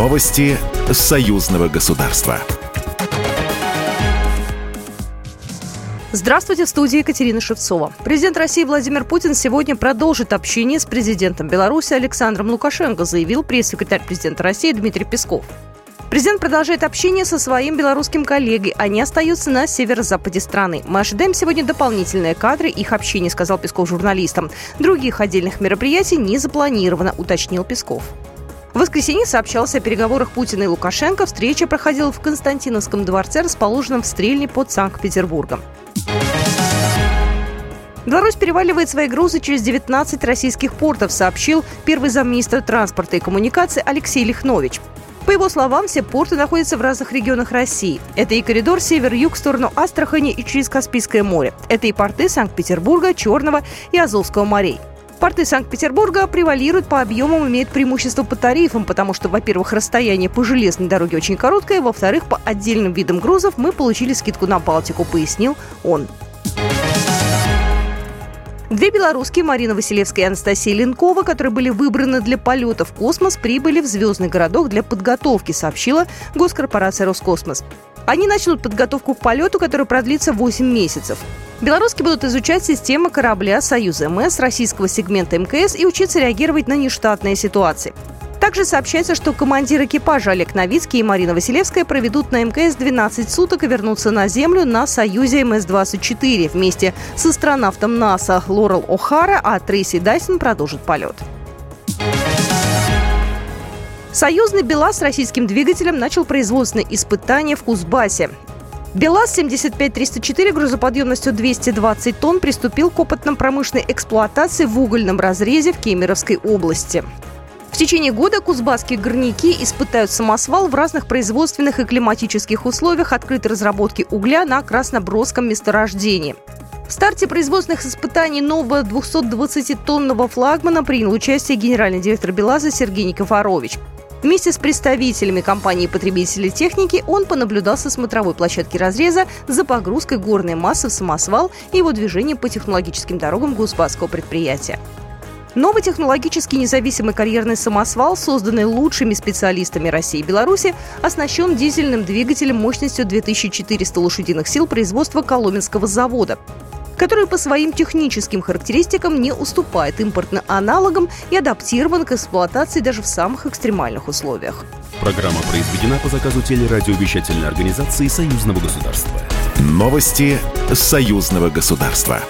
Новости союзного государства. Здравствуйте, в студии Екатерина Шевцова. Президент России Владимир Путин сегодня продолжит общение с президентом Беларуси Александром Лукашенко, заявил пресс-секретарь президента России Дмитрий Песков. Президент продолжает общение со своим белорусским коллегой. Они остаются на северо-западе страны. Мы ожидаем сегодня дополнительные кадры их общения, сказал Песков журналистам. Других отдельных мероприятий не запланировано, уточнил Песков. В воскресенье сообщалось о переговорах Путина и Лукашенко. Встреча проходила в Константиновском дворце, расположенном в Стрельне под Санкт-Петербургом. Беларусь переваливает свои грузы через 19 российских портов, сообщил первый замминистра транспорта и коммуникации Алексей Лихнович. По его словам, все порты находятся в разных регионах России. Это и коридор север-юг в сторону Астрахани и через Каспийское море. Это и порты Санкт-Петербурга, Черного и Азовского морей. Порты Санкт-Петербурга превалируют по объемам, имеют преимущество по тарифам, потому что, во-первых, расстояние по железной дороге очень короткое, во-вторых, по отдельным видам грузов мы получили скидку на Балтику, пояснил он. Две белорусские, Марина Василевская и Анастасия Ленкова, которые были выбраны для полета в космос, прибыли в звездный городок для подготовки, сообщила госкорпорация «Роскосмос». Они начнут подготовку к полету, который продлится 8 месяцев. Белорусские будут изучать системы корабля «Союз МС» российского сегмента МКС и учиться реагировать на нештатные ситуации. Также сообщается, что командир экипажа Олег Новицкий и Марина Василевская проведут на МКС 12 суток и вернутся на Землю на Союзе МС-24 вместе с астронавтом НАСА Лорел О'Хара, а Трейси Дайсон продолжит полет. Союзный БелАЗ с российским двигателем начал производственные испытания в Кузбассе. БелАЗ-75-304 грузоподъемностью 220 тонн приступил к опытно-промышленной эксплуатации в угольном разрезе в Кемеровской области. В течение года кузбасские горняки испытают самосвал в разных производственных и климатических условиях открытой разработки угля на краснобродском месторождении. В старте производственных испытаний нового 220-тонного флагмана принял участие генеральный директор БелАЗа Сергей Никофорович. Вместе с представителями компании потребителей техники он понаблюдал со смотровой площадки разреза за погрузкой горной массы в самосвал и его движением по технологическим дорогам Гусбасского предприятия. Новый технологически независимый карьерный самосвал, созданный лучшими специалистами России и Беларуси, оснащен дизельным двигателем мощностью 2400 лошадиных сил производства Коломенского завода который по своим техническим характеристикам не уступает импортным аналогам и адаптирован к эксплуатации даже в самых экстремальных условиях. Программа произведена по заказу телерадиовещательной организации Союзного государства. Новости Союзного государства.